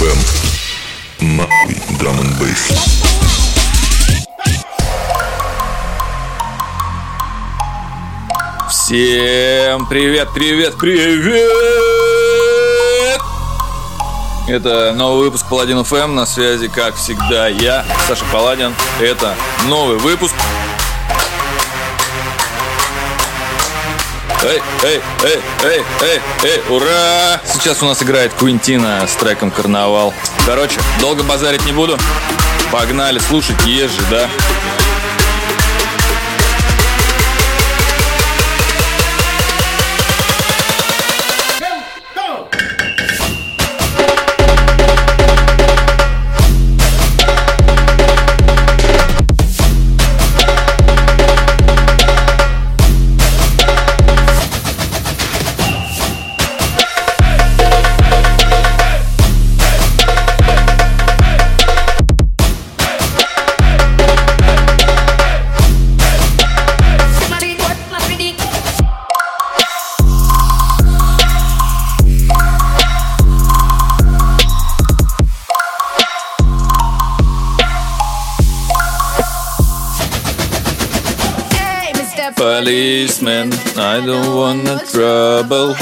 FM. Нахуй драм бейс. Всем привет, привет, привет! Это новый выпуск Паладин ФМ, на связи, как всегда, я, Саша Паладин. Это новый выпуск. Эй, эй, эй, эй, эй, эй, ура! Сейчас у нас играет Квинтина с треком «Карнавал». Короче, долго базарить не буду. Погнали слушать ежи, да? Don't wanna trouble.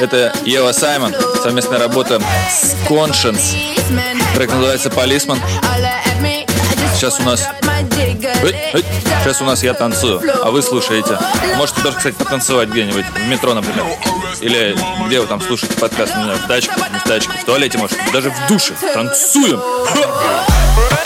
Это Ева Саймон, совместная работа с Conscience. Трек называется Policeman. Сейчас у нас... Сейчас у нас я танцую, а вы слушаете. Можете тоже, кстати, потанцевать где-нибудь, в метро, например. Или где вы там слушаете подкаст, не знаю, в тачке, в тачке, в туалете, может, даже в душе. Танцуем! Паладин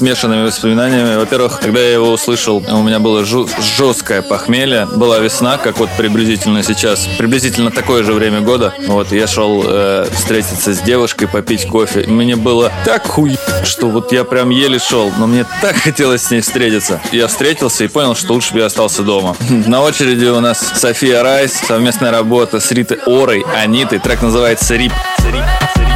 смешанными воспоминаниями. Во-первых, когда я его услышал, у меня было жесткое похмелье. Была весна, как вот приблизительно сейчас, приблизительно такое же время года. Вот, я шел э, встретиться с девушкой, попить кофе. Мне было так хуй, что вот я прям еле шел, но мне так хотелось с ней встретиться. Я встретился и понял, что лучше бы я остался дома. На очереди у нас София Райс, совместная работа с Ритой Орой, Анитой. Трек называется «Рип». Рип.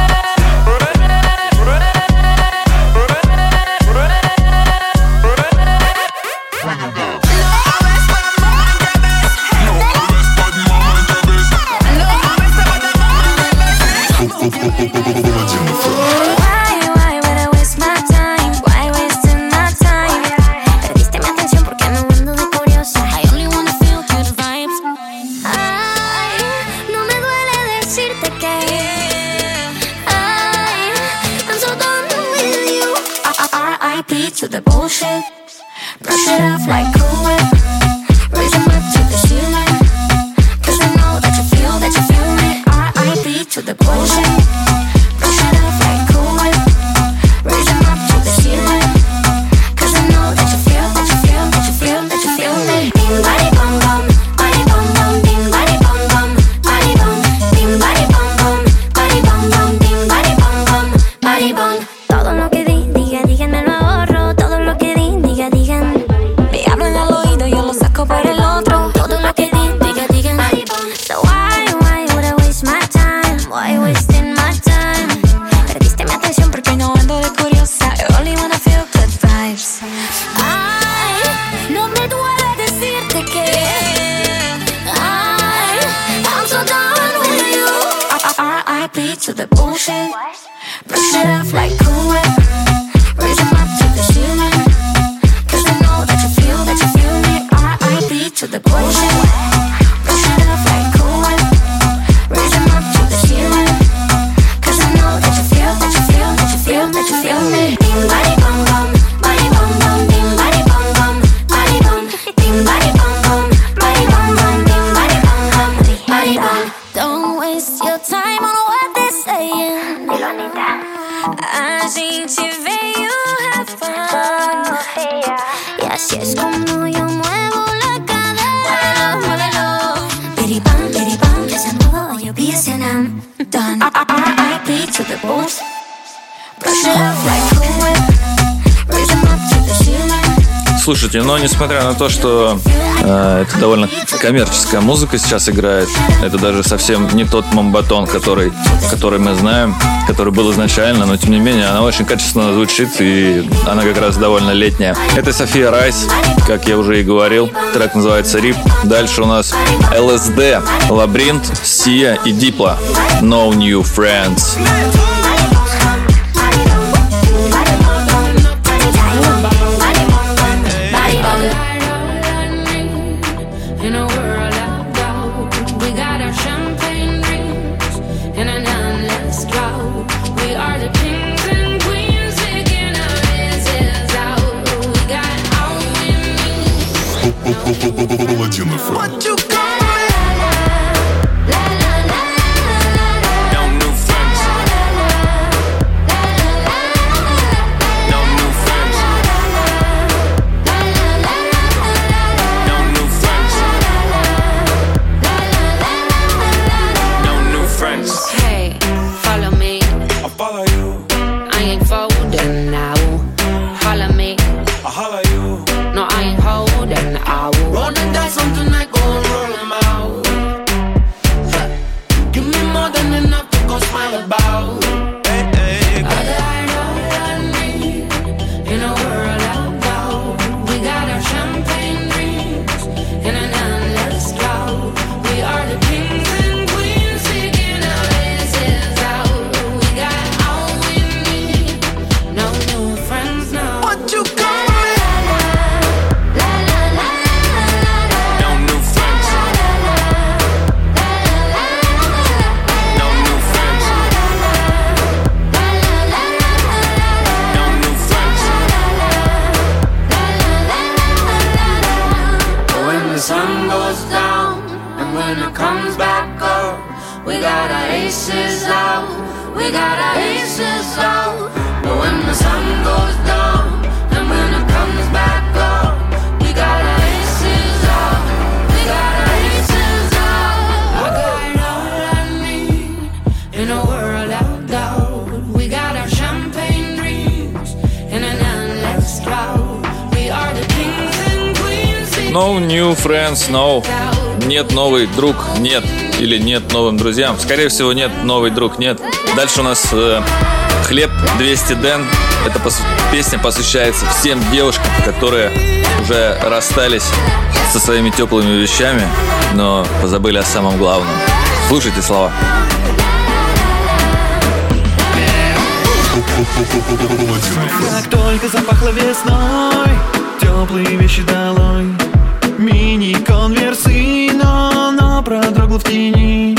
несмотря на то, что э, это довольно коммерческая музыка сейчас играет, это даже совсем не тот мамбатон, который, который мы знаем, который был изначально, но тем не менее она очень качественно звучит и она как раз довольно летняя. Это София Райс, как я уже и говорил, трек называется Рип. Дальше у нас LSD, Лабринт, Сия и Дипла. No New Friends. нет или нет новым друзьям. Скорее всего, нет, новый друг нет. Дальше у нас э, «Хлеб 200 ден». Эта пос- песня посвящается всем девушкам, которые уже расстались со своими теплыми вещами, но позабыли о самом главном. Слушайте слова. Как только запахло весной, теплые вещи долой, мини-конверт в тени.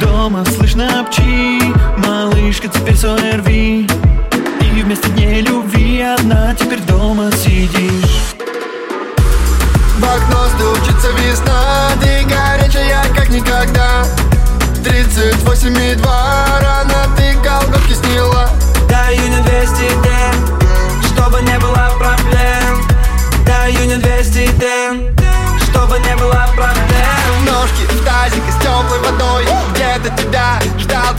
Дома слышно пчи Малышка, теперь сон рви И вместо дней любви Одна теперь дома сидишь.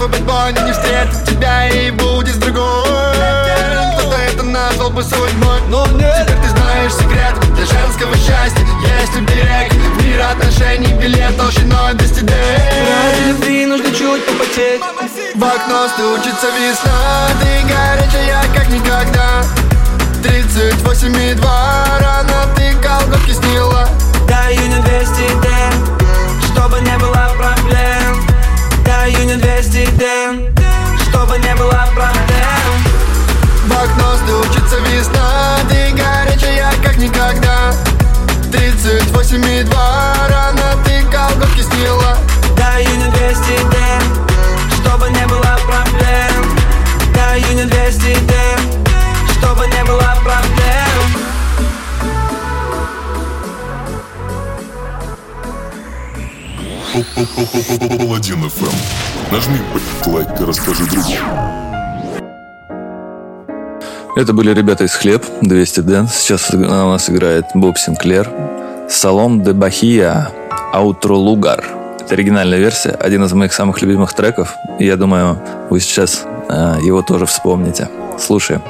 твой бэтбой не встретит тебя и будет с другой. Кто-то это назвал бы судьбой Но нет. теперь ты знаешь секрет Для женского счастья. Есть уберег В мир отношений билет толщиной до стены Ради любви нужно чуть попотеть. В окно стучится весна Ты горячая как никогда. 38 и 2 Рано ты колготки сняла. день Чтобы не было проблем. В окно стучится весна Ты горячая, как никогда. 38 и 2 Рано ты колготки сняла. Даю не 200 ден Чтобы не было проблем. Даю не 200 ден Чтобы не было проблем. Паладин ФМ. Нажми лайк и расскажи другу. Это были ребята из Хлеб, 200 Дэн. Сейчас у нас играет Боб Синклер. Салом де Бахия, Аутро Лугар. Это оригинальная версия, один из моих самых любимых треков. Я думаю, вы сейчас э, его тоже вспомните. Слушаем.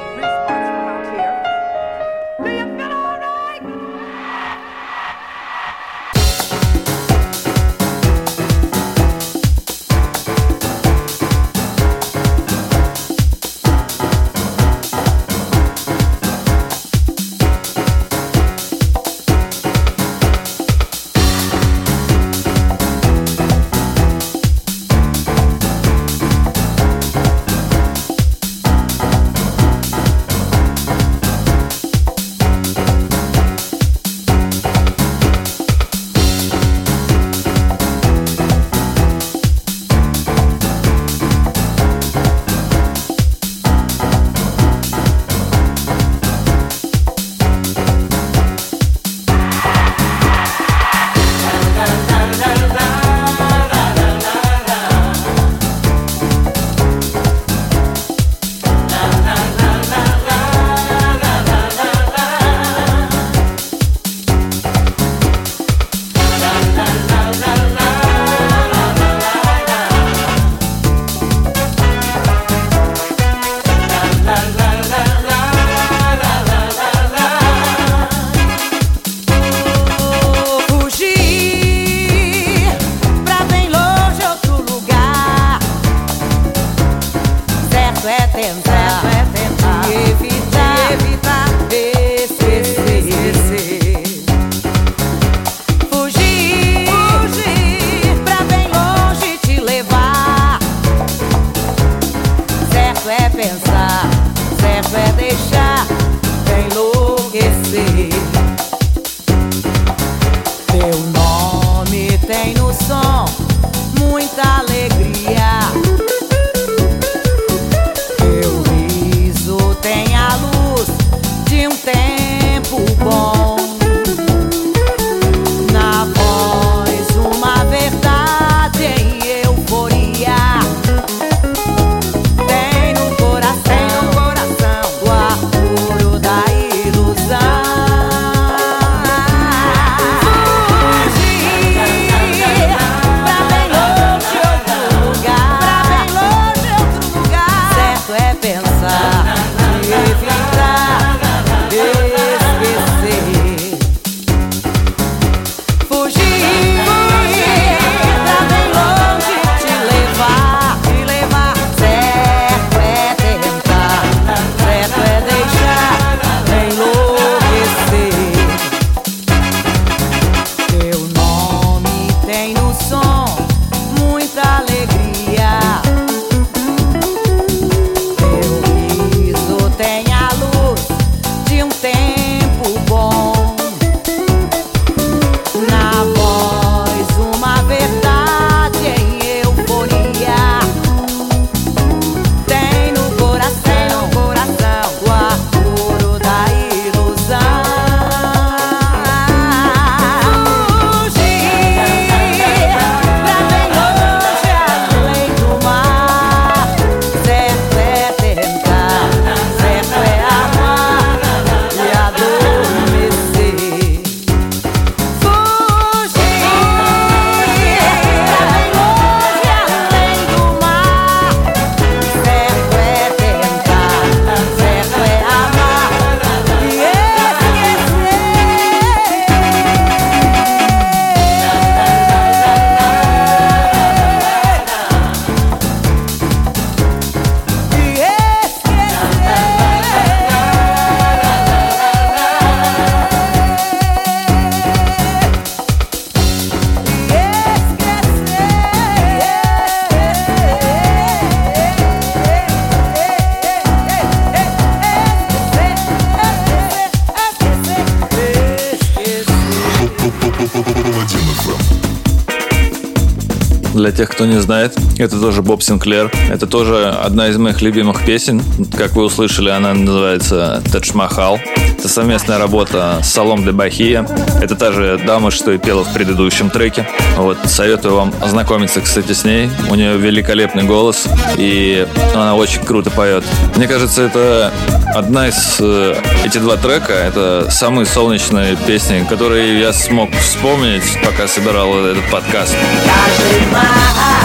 Кто не знает, это тоже Боб Синклер. Это тоже одна из моих любимых песен. Как вы услышали, она называется «Тадж Махал». Это совместная работа с Салом де Бахия. Это та же дама, что и пела в предыдущем треке. Вот, советую вам ознакомиться, кстати, с ней. У нее великолепный голос, и она очень круто поет. Мне кажется, это одна из... э, Эти два трека — это самые солнечные песни, которые я смог вспомнить, пока собирал этот подкаст. Taj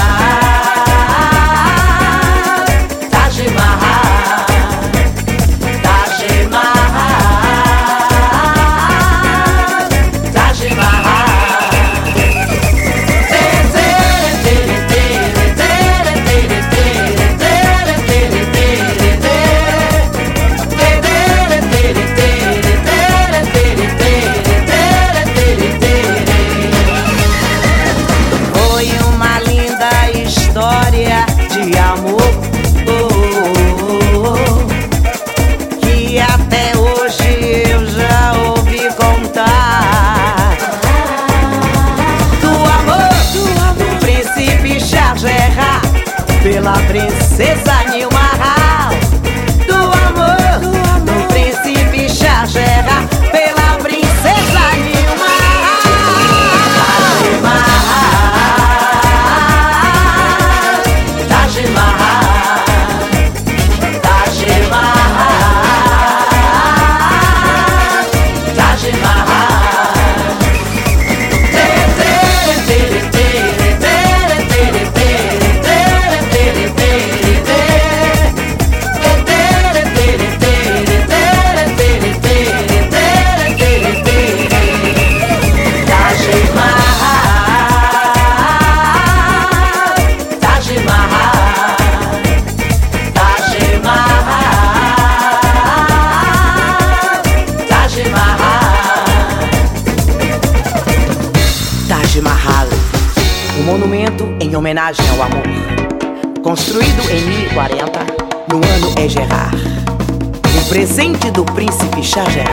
Caixa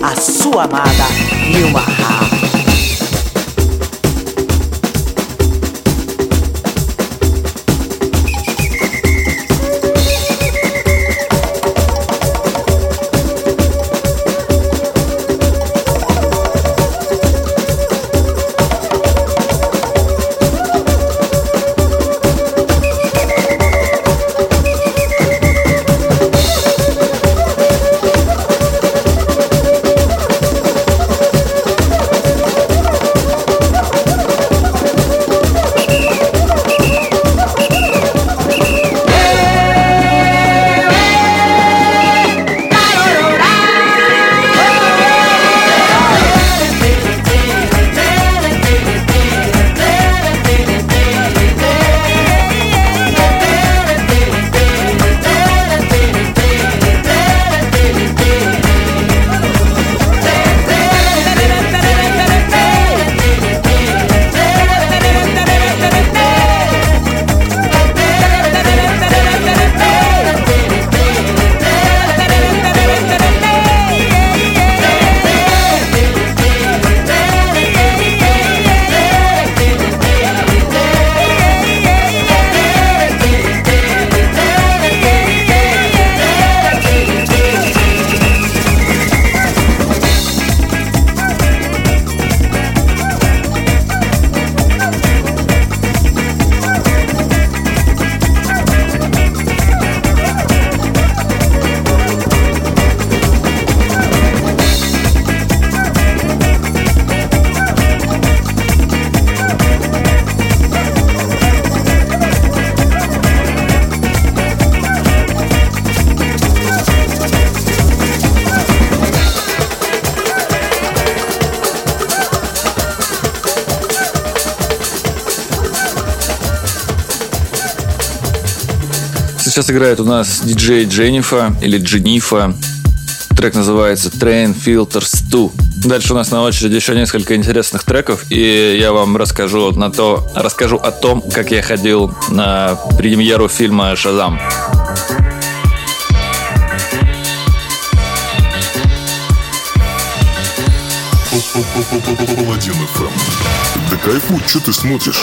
a sua amada Nilma. Сейчас играет у нас диджей Дженнифа или Дженифа. Трек называется Train Filters 2. Дальше у нас на очереди еще несколько интересных треков, и я вам расскажу, на то, расскажу о том, как я ходил на премьеру фильма «Шазам». Да кайфуй, что ты смотришь?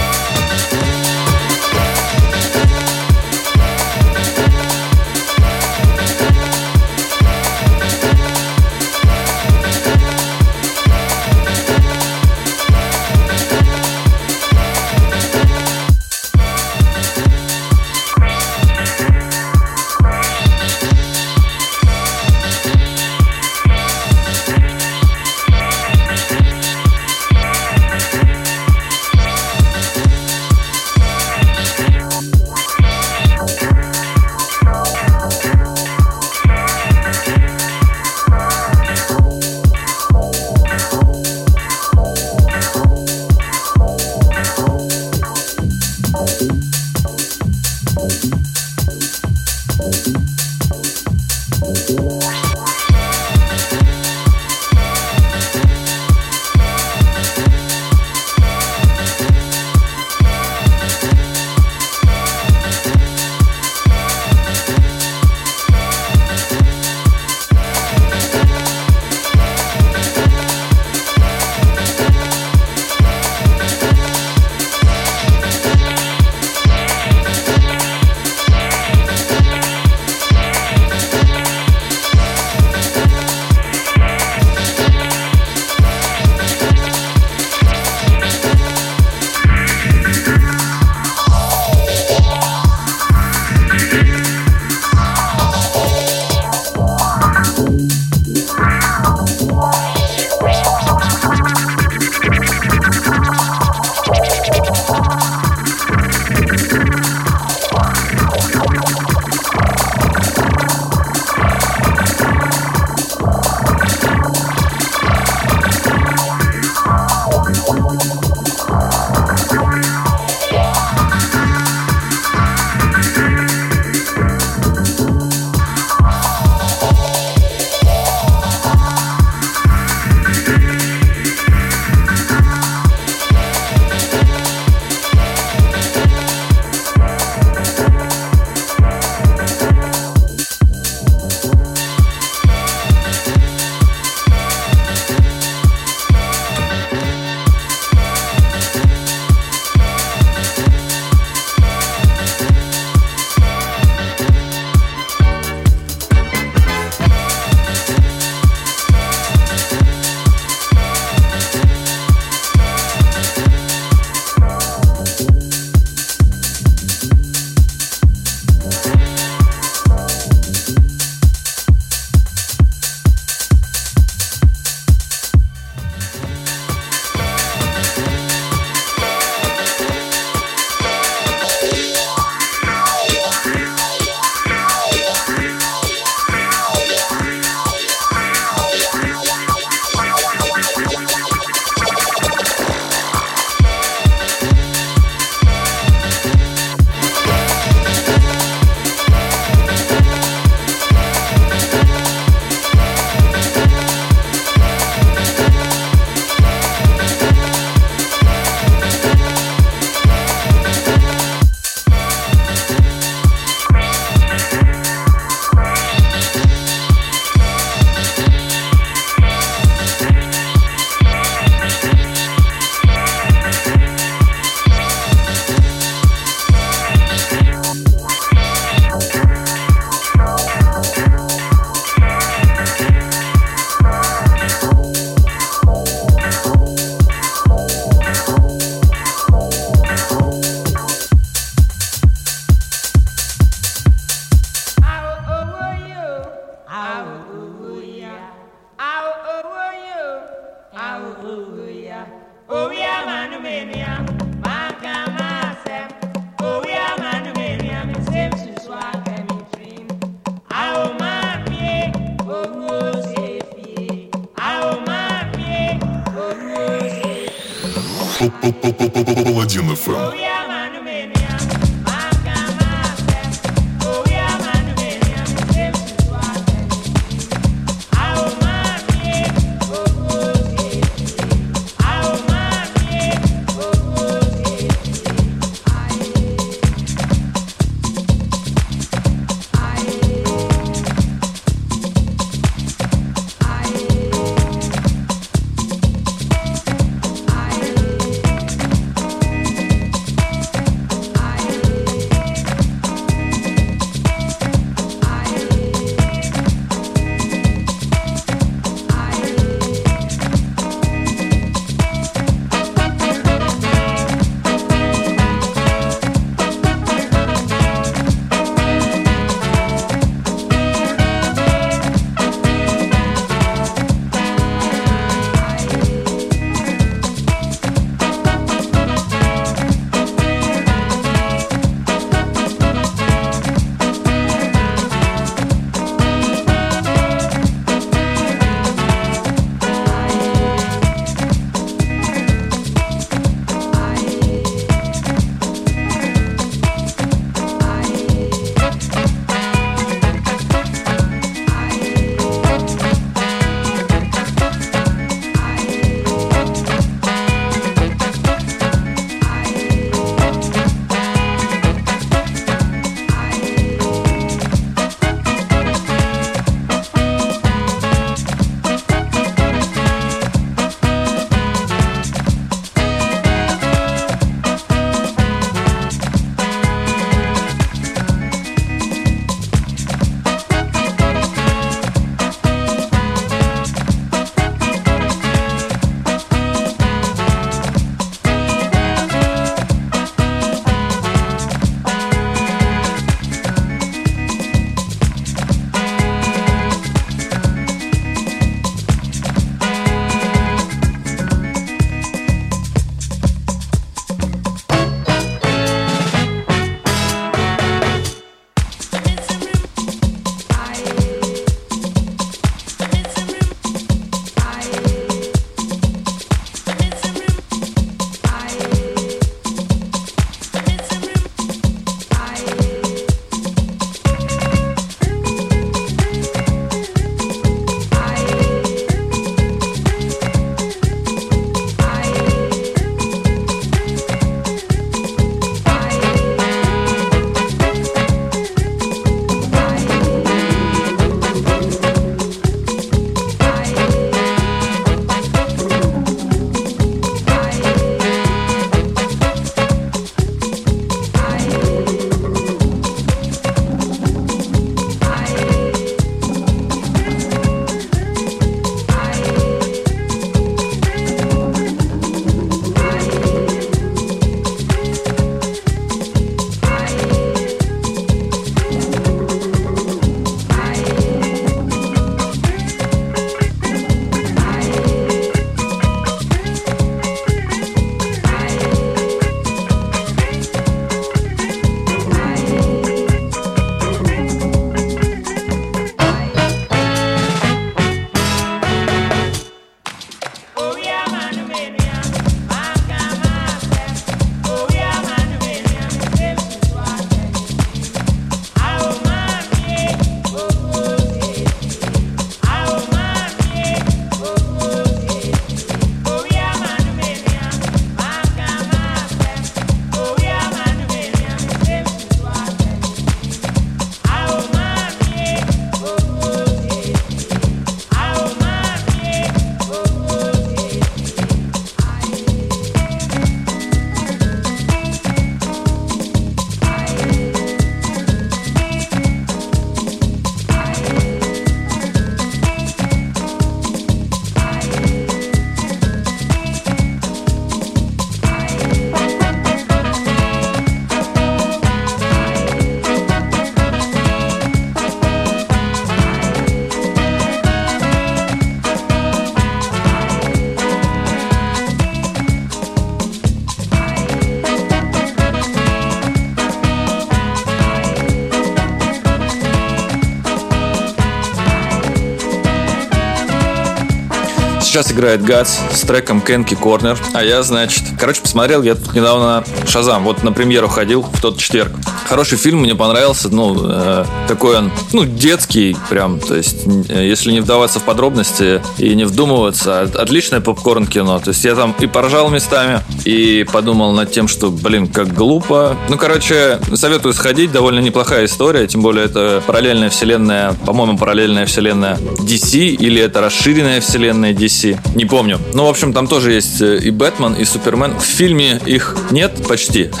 Играет Гац с треком Кенки Корнер. А я, значит... Короче, посмотрел я тут недавно Шазам. Вот на премьеру ходил в тот четверг. Хороший фильм, мне понравился. Ну, э, такой он, ну, детский прям. То есть, э, если не вдаваться в подробности и не вдумываться, от- отличное попкорн-кино. То есть, я там и поржал местами, и подумал над тем, что, блин, как глупо. Ну, короче, советую сходить. Довольно неплохая история. Тем более, это параллельная вселенная, по-моему, параллельная вселенная DC, или это расширенная вселенная DC. Не помню. Ну, в общем, там тоже есть э, и Бэтмен, и Супермен. В фильме их нет почти.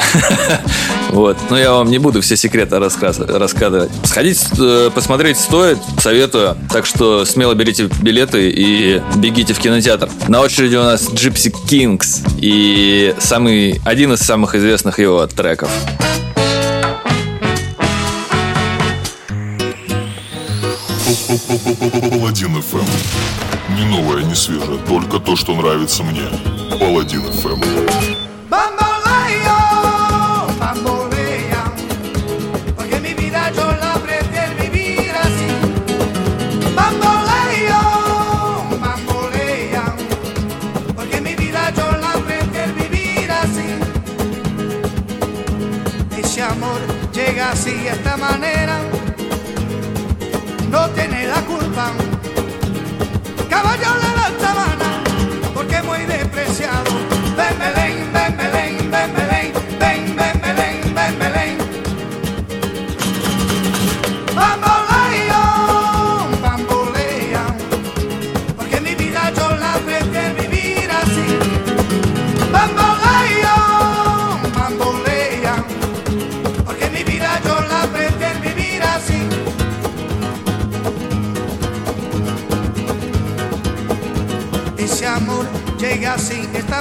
Вот. Но я вам не буду все секреты рассказ- рассказывать. Сходить, э, посмотреть стоит, советую. Так что смело берите билеты и бегите в кинотеатр. На очереди у нас Gypsy Kings и самый, один из самых известных его треков. Паладин ФМ. Не новое, не свежее, только то, что нравится мне. Паладин ФМ. Bamboleo,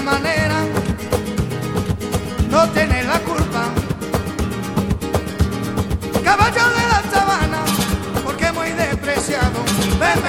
manera, no tiene la culpa. Caballo de la sabana, porque muy despreciado. Ven,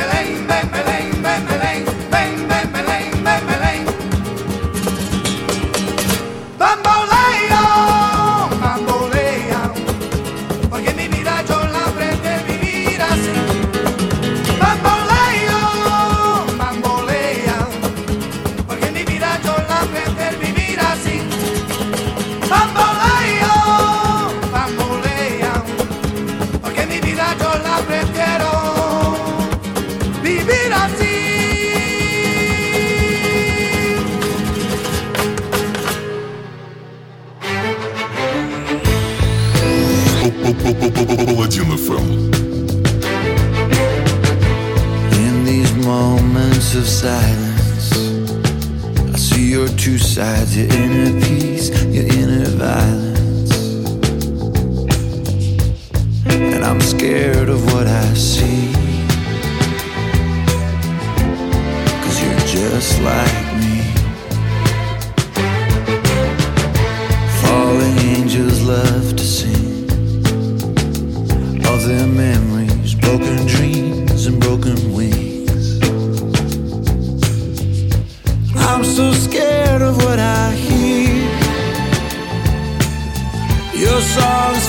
dreams, and broken wings. I'm so scared of what I hear. Your songs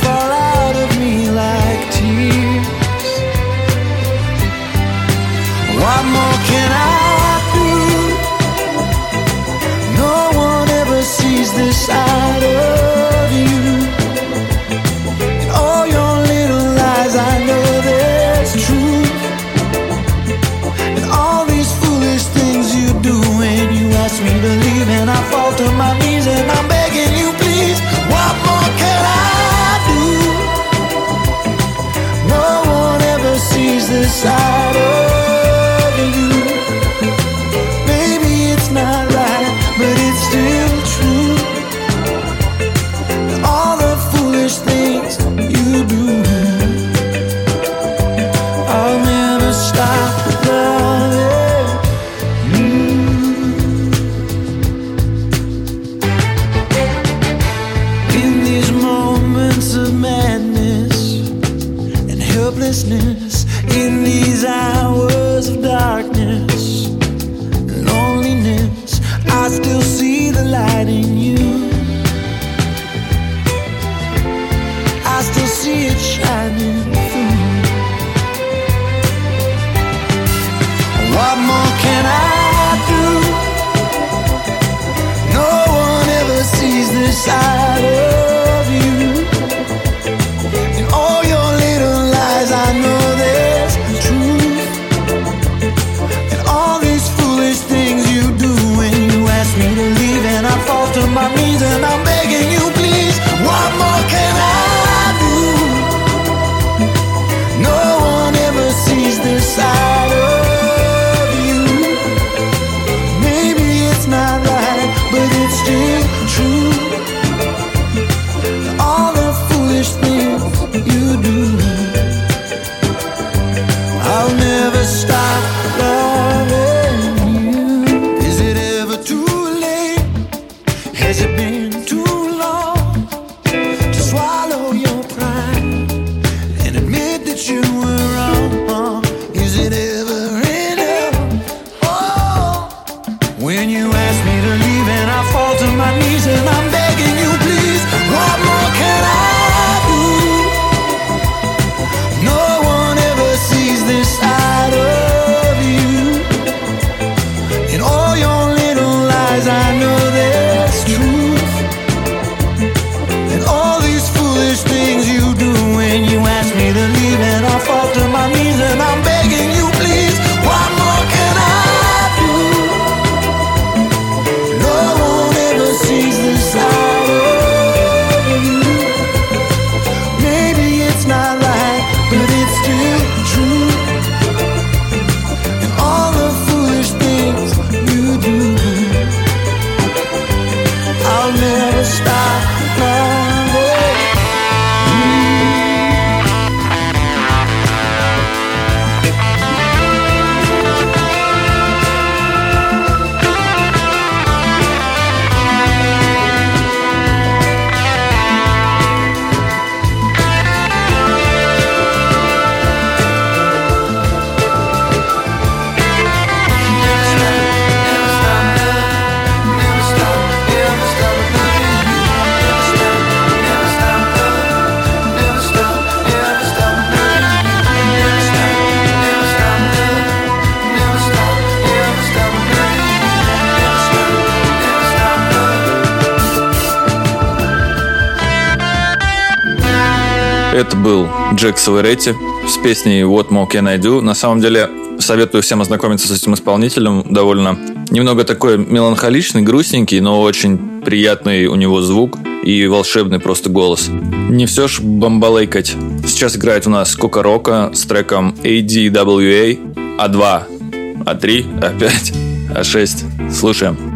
Джек Саверетти с песней What More Can I Do. На самом деле, советую всем ознакомиться с этим исполнителем. Довольно немного такой меланхоличный, грустненький, но очень приятный у него звук и волшебный просто голос. Не все ж бомбалейкать. Сейчас играет у нас Кока Рока с треком ADWA А2, А3, А5, А6. Слушаем.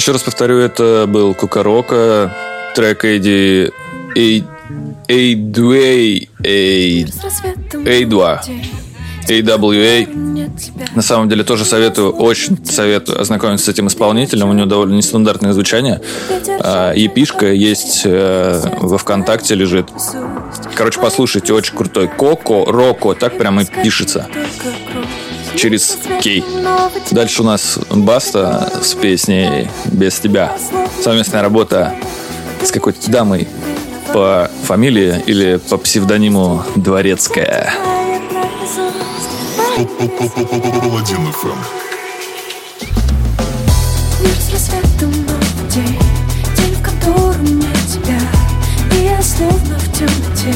Еще раз повторю, это был Кукарока, трек Эйди Эй- A2A, A- A2, AWA. На самом деле тоже советую, очень советую ознакомиться с этим исполнителем. У него довольно нестандартное звучание. А, Епишка есть э, во ВКонтакте лежит. Короче, послушайте, очень крутой. Коко, Роко, так прямо и пишется. Через Кей. Дальше у нас Баста с песней «Без тебя». Совместная работа с какой-то дамой по фамилии или по псевдониму Дворецкая. Словно в темноте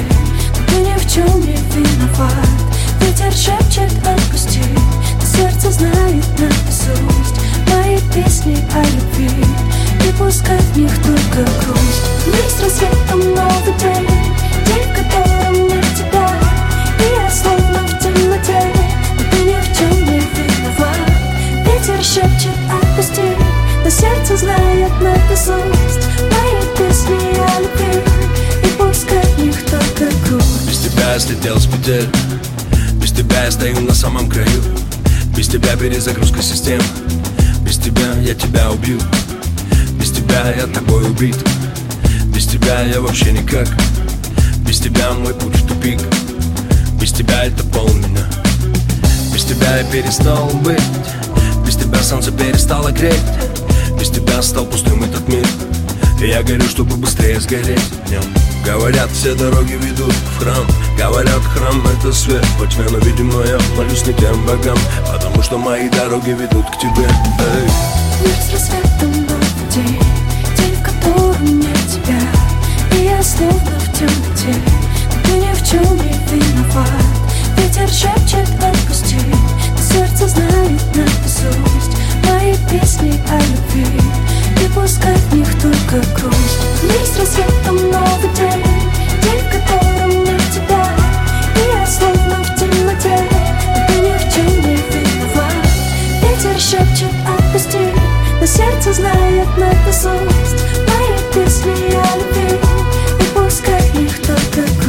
Но ты ни в чем не виноват Ветер шепчет отпусти. Но сердце знает наизусть Мои песни о любви. И пускай в них только грусть. Мир с рассветом новый день. День, в котором нет тебя. И я словно в темноте. Но ты ни в чем не виноват. Ветер шепчет отпусти. Но сердце знает наизусть Мои песни о любви. И пускай в них только грусть. Без тебя слетел с петель тебя я стою на самом краю. Без тебя перезагрузка систем. Без тебя я тебя убью. Без тебя я тобой убит. Без тебя я вообще никак. Без тебя мой путь в тупик. Без тебя это пол меня Без тебя я перестал быть. Без тебя солнце перестало греть. Без тебя стал пустым этот мир. И я горю, чтобы быстрее сгореть в нем Говорят, все дороги ведут в храм. Говорят, храм это свет. Во тьме, но, видимо, я молюсь не тем богам. Потому что мои дороги ведут к тебе. Эй. Мир с рассветом новый день День, в котором нет тебя И я словно в темноте Но ты ни в чем не виноват. Ветер шепчет отпусти Но сердце знает наизусть Мои песни о любви. И пускай в них только грусть. Мир с рассветом новый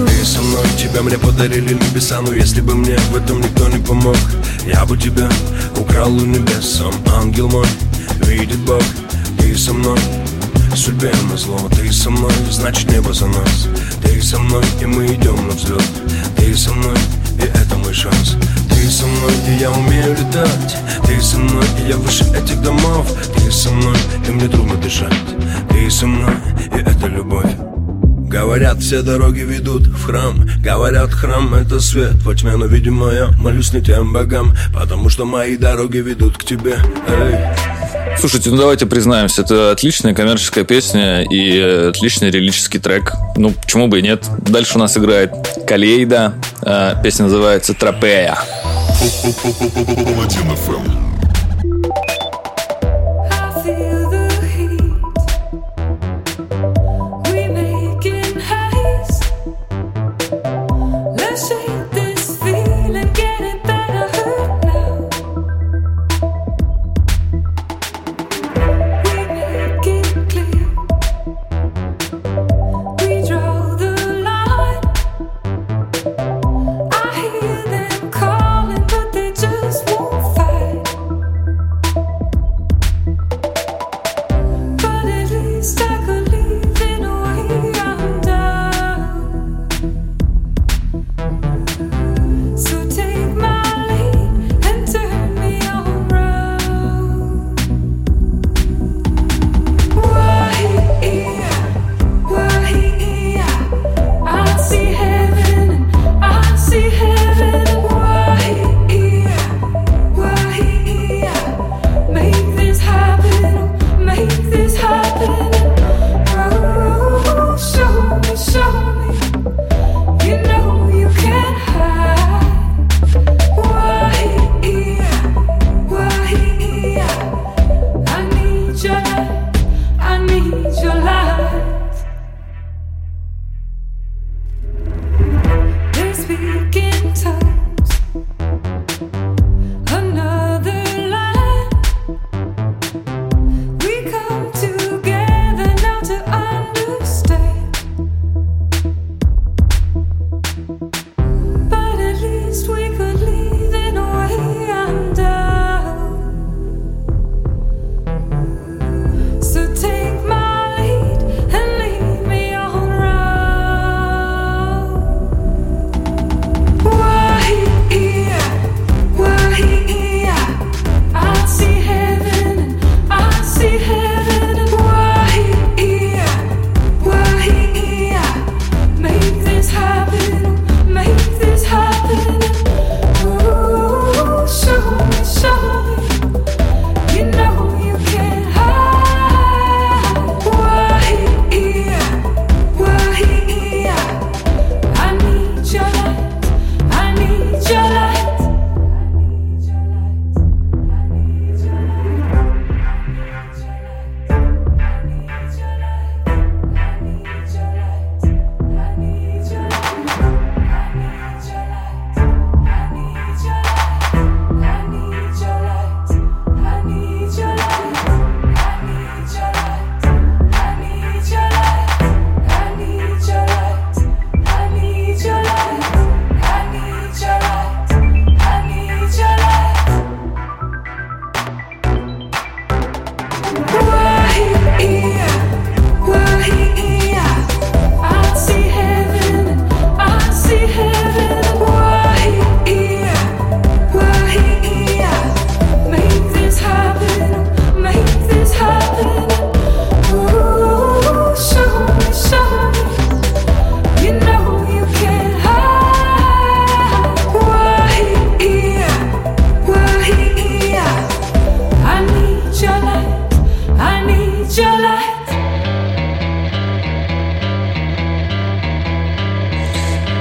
Ты со мной, тебя мне подарили небеса если бы мне в этом никто не помог Я бы тебя украл у небес Сам ангел мой, видит Бог Ты со мной, судьбе на зло Ты со мной, значит небо за нас. Ты со мной, и мы идем на взлет. Ты со мной, и это мой шанс Ты со мной, и я умею летать? Ты со мной, и я выше этих домов? Ты со мной, и мне трудно дышать? Ты со мной, и это любовь Говорят, все дороги ведут в храм Говорят, храм это свет во тьме Но, видимо, я молюсь не тем богам Потому что мои дороги ведут к тебе Эй. Слушайте, ну давайте признаемся, это отличная коммерческая песня и отличный релический трек. Ну, почему бы и нет. Дальше у нас играет Калейда. Э, Песня называется Тропея. Паладин ФМ.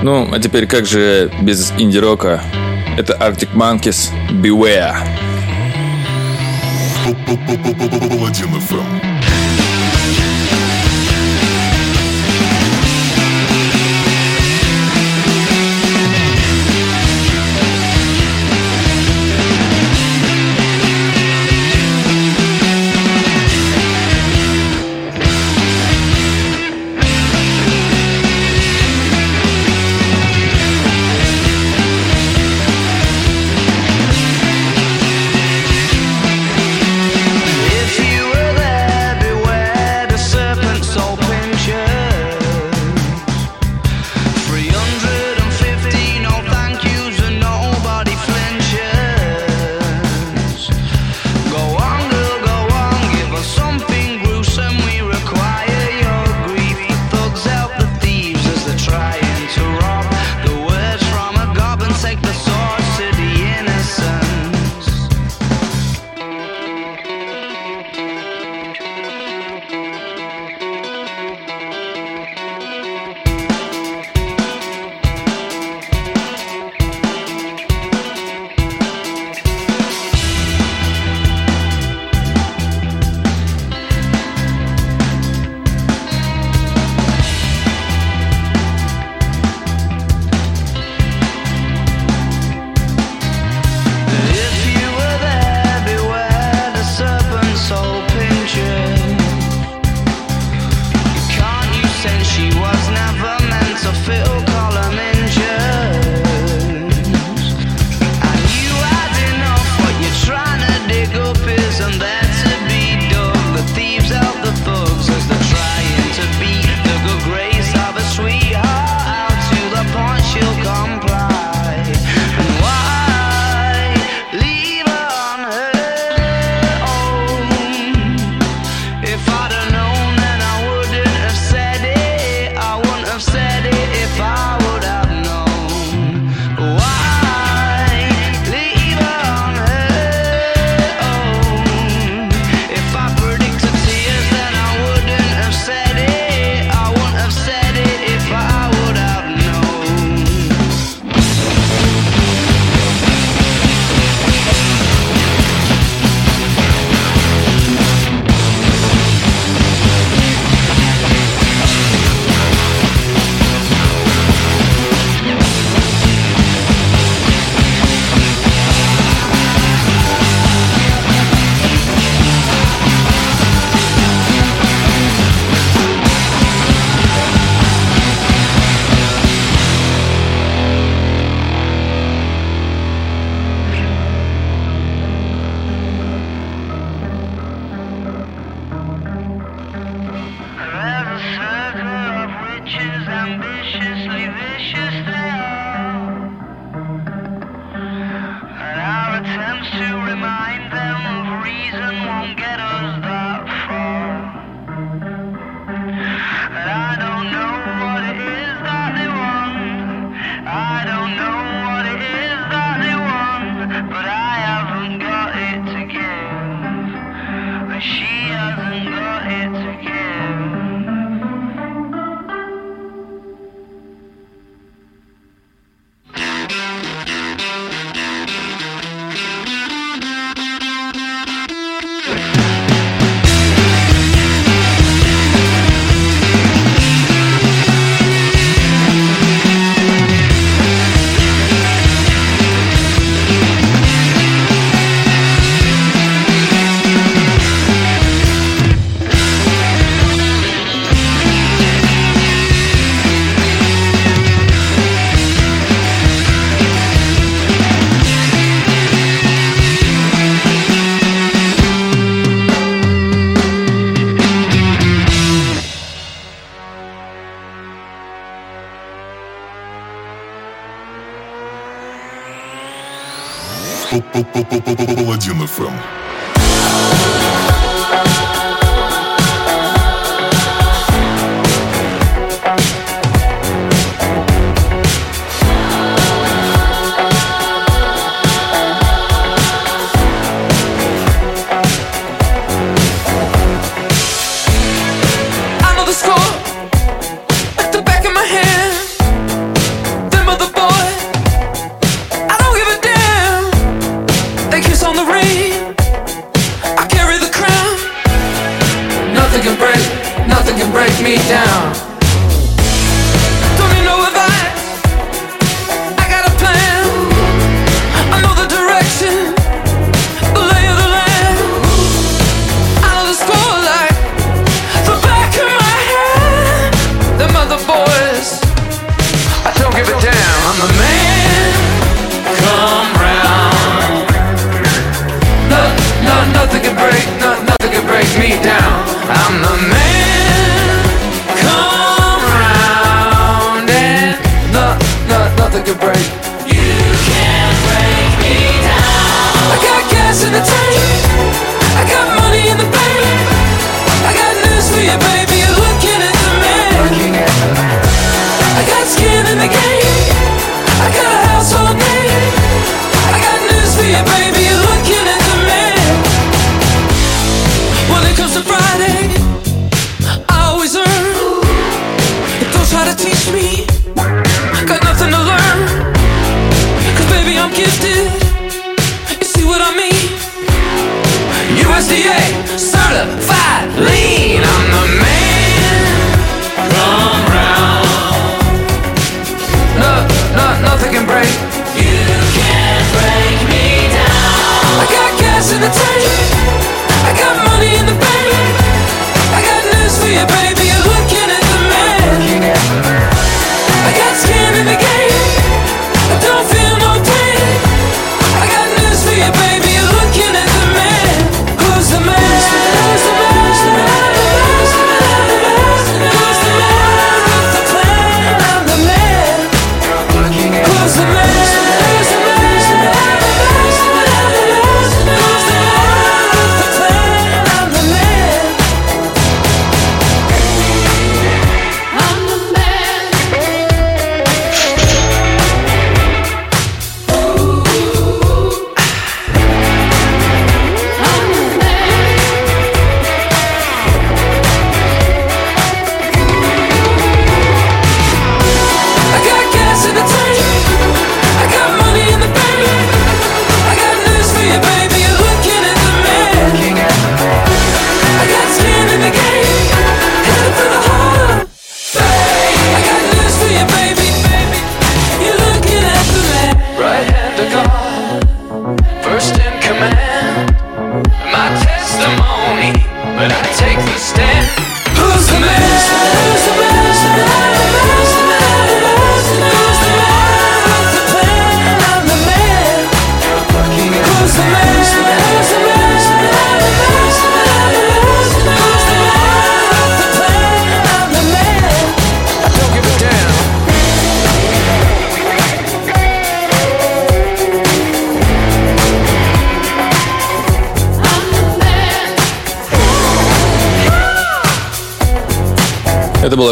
Ну, а теперь как же без инди-рока? Это Arctic Monkeys Beware.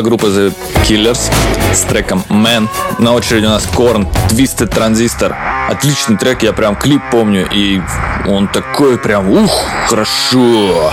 группа The Killers с треком Man. На очереди у нас Корн, Twisted Transistor. Отличный трек, я прям клип помню, и он такой прям, ух, хорошо.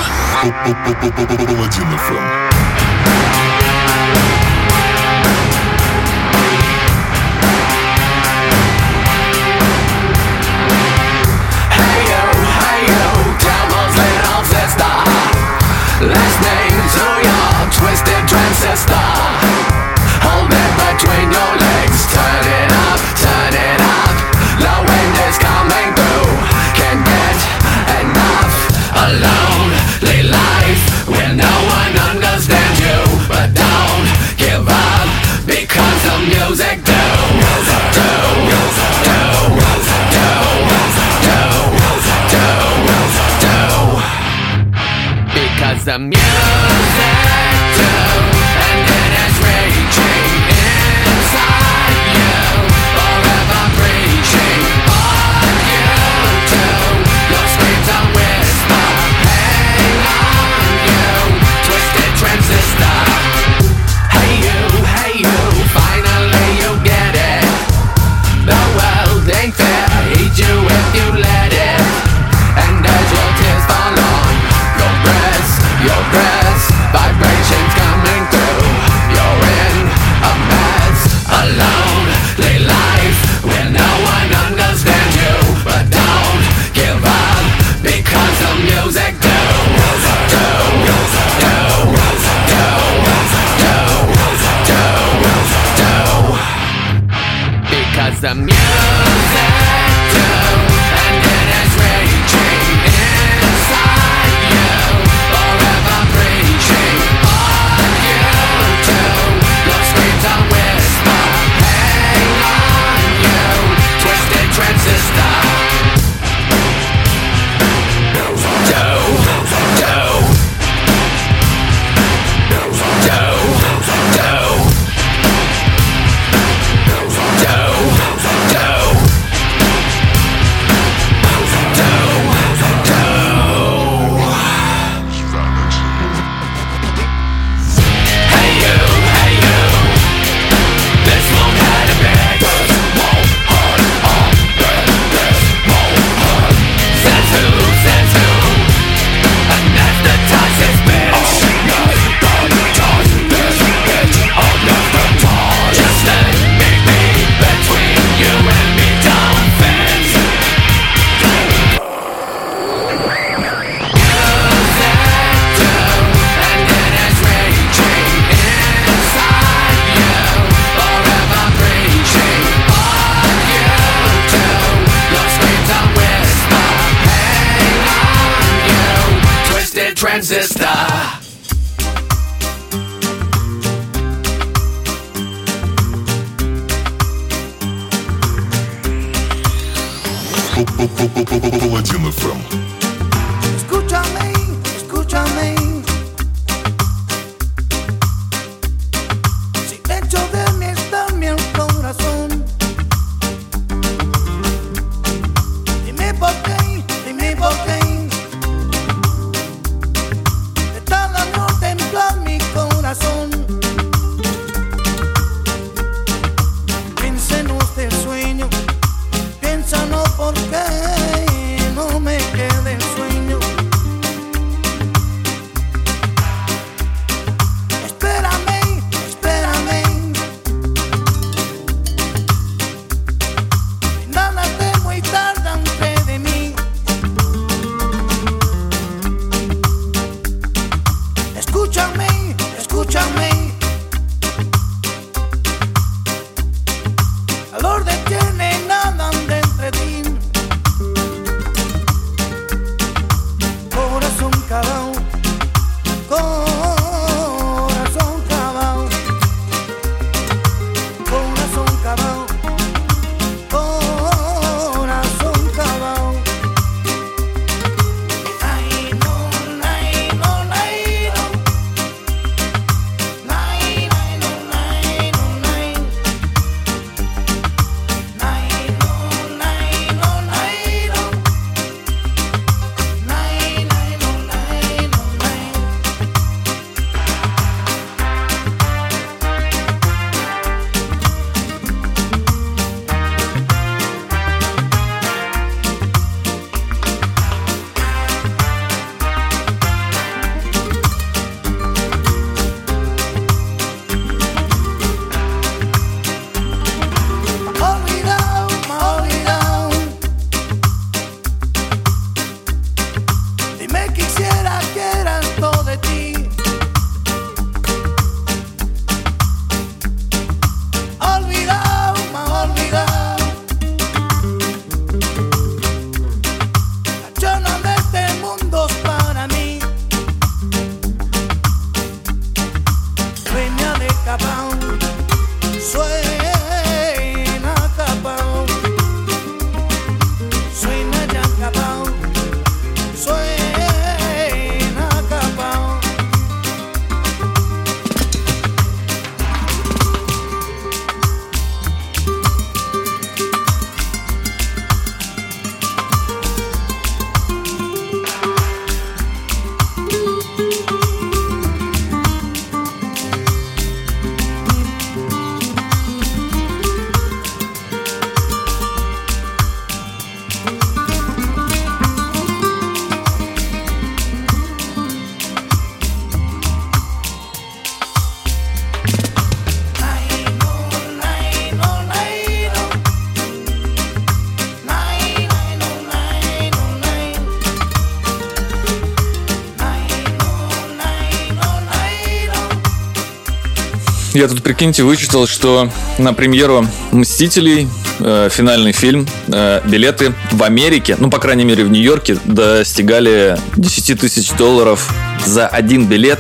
Я тут, прикиньте, вычитал, что на премьеру «Мстителей» э, финальный фильм. Э, билеты в Америке, ну, по крайней мере, в Нью-Йорке, достигали 10 тысяч долларов за один билет,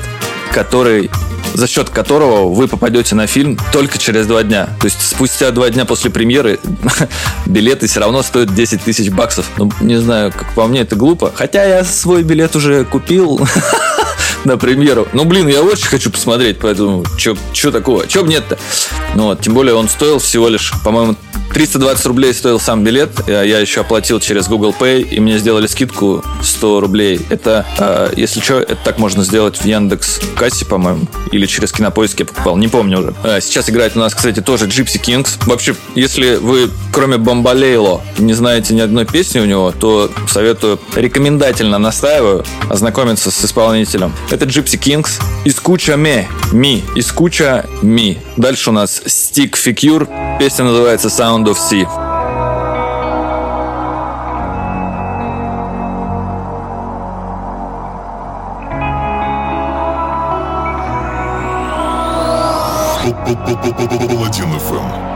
который за счет которого вы попадете на фильм только через два дня. То есть спустя два дня после премьеры билеты все равно стоят 10 тысяч баксов. Ну, не знаю, как по мне это глупо. Хотя я свой билет уже купил на премьеру. Ну, блин, я очень хочу посмотреть, поэтому что такого? Че бы нет-то? Ну вот, тем более он стоил всего лишь, по-моему, 320 рублей стоил сам билет. Я, я еще оплатил через Google Pay, и мне сделали скидку 100 рублей. Это, э, если что, это так можно сделать в Яндекс кассе, по-моему, или через Кинопоиск я покупал, не помню уже. Э, сейчас играет у нас, кстати, тоже Gypsy Kings. Вообще, если вы, кроме Бомбалейло, не знаете ни одной песни у него, то советую, рекомендательно настаиваю ознакомиться с исполнителем. Это Gypsy Kings. Искуча ме, ми, искуча ми. Дальше у нас Stick Figure. Песня называется Sound of Sea. Паладин ФМ.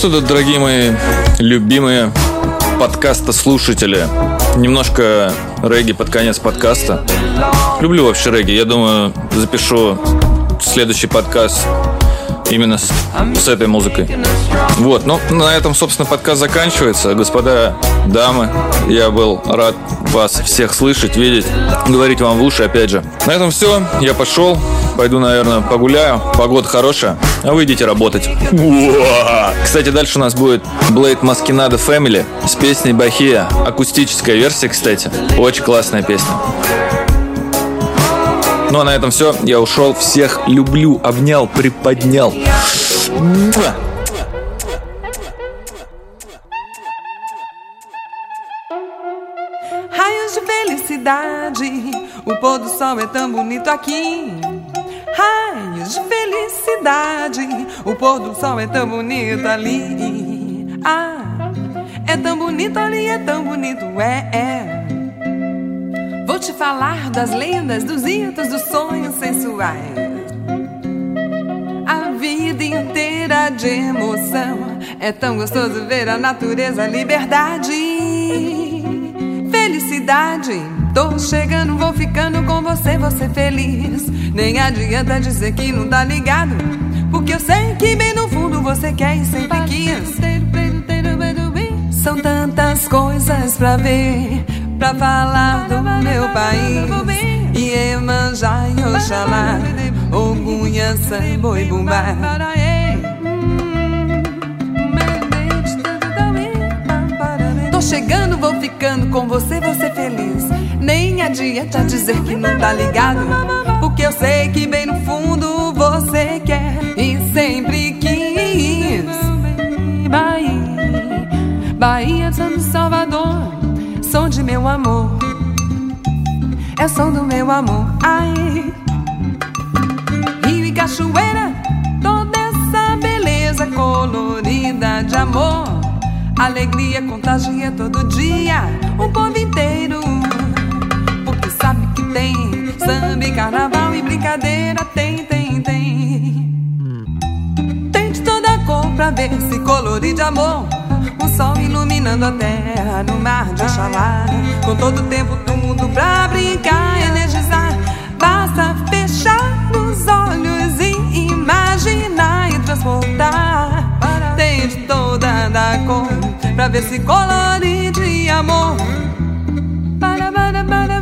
Что, дорогие мои любимые подкаста слушатели. Немножко регги под конец подкаста. Люблю вообще регги. Я думаю, запишу следующий подкаст именно с, с этой музыкой. Вот, ну, на этом, собственно, подкаст заканчивается. Господа, дамы, я был рад вас всех слышать, видеть, говорить вам в уши, опять же. На этом все, я пошел, пойду, наверное, погуляю. Погода хорошая, а вы идите работать. Кстати, дальше у нас будет Blade Masquerade Family с песней Бахия. Акустическая версия, кстати. Очень классная песня. Ну а на этом все. Я ушел. Всех люблю, обнял, приподнял. Raios de felicidade, o pôr do sol é tão bonito aqui. Raios de felicidade, o pôr do sol é tão bonito ali. Ah, é tão bonito ali, é tão bonito, é, é. Vou te falar das lendas, dos hitos, dos sonhos sensuais. A vida inteira de emoção. É tão gostoso ver a natureza, liberdade. Felicidade. Tô chegando, vou ficando com você, você feliz. Nem adianta dizer que não tá ligado. Porque eu sei que bem no fundo você quer e sempre quis. São tantas coisas pra ver, pra falar do meu país. Iemanjá e Oxalá, Ogunha, Sambo e Bumbá. Tô chegando, vou ficando com você, você feliz. Nem adianta dizer que não tá ligado, porque eu sei que bem no fundo você quer e sempre quis. Bahia, Bahia, São Salvador, som de meu amor. É som do meu amor. Ai, Rio e cachoeira, toda essa beleza colorida de amor. Alegria contagia todo dia o povo inteiro. Tem samba carnaval e brincadeira. Tem, tem, tem. Tem de toda cor pra ver se colorir de amor. O sol iluminando a terra no mar de Oxalá. Com todo o tempo, tudo pra brincar, energizar. Basta fechar os olhos e imaginar e transportar. Tem de toda da cor pra ver se colorir de amor. Para, para, para,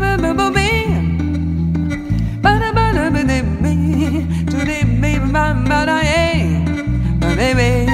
maybe